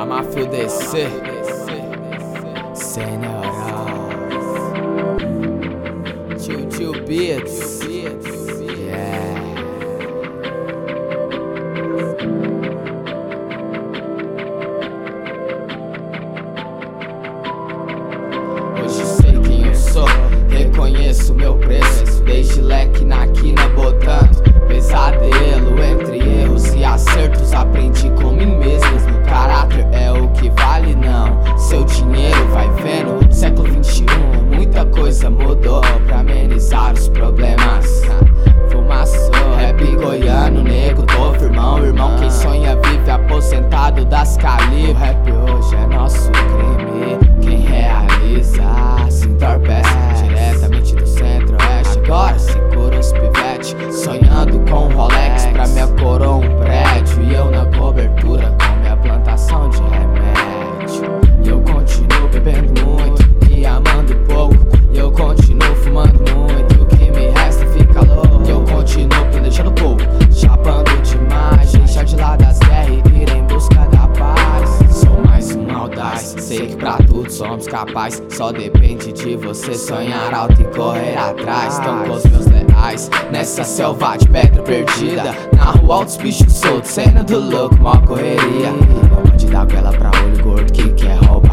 Fio DC Senhoral Tio Tio Beats. Yeah. Hoje sei quem eu sou, reconheço meu preço. Desde leque na quina botando Pesadelo entre erros e acertos Aprendi das cali. O rap hoje é nosso crime. Quem realiza se entorpece. Diretamente do centro-oeste. Agora segura os pivete Sonhando com Rolex. Pra minha coroa um prédio. E eu na cobertura com minha plantação de Sei que pra tudo somos capazes Só depende de você sonhar alto e correr atrás. Tão com os meus leais Nessa selva de pedra perdida. Na rua altos bichos soltos Cena do louco, mó correria. Onde dá goela pra olho gordo que quer roubar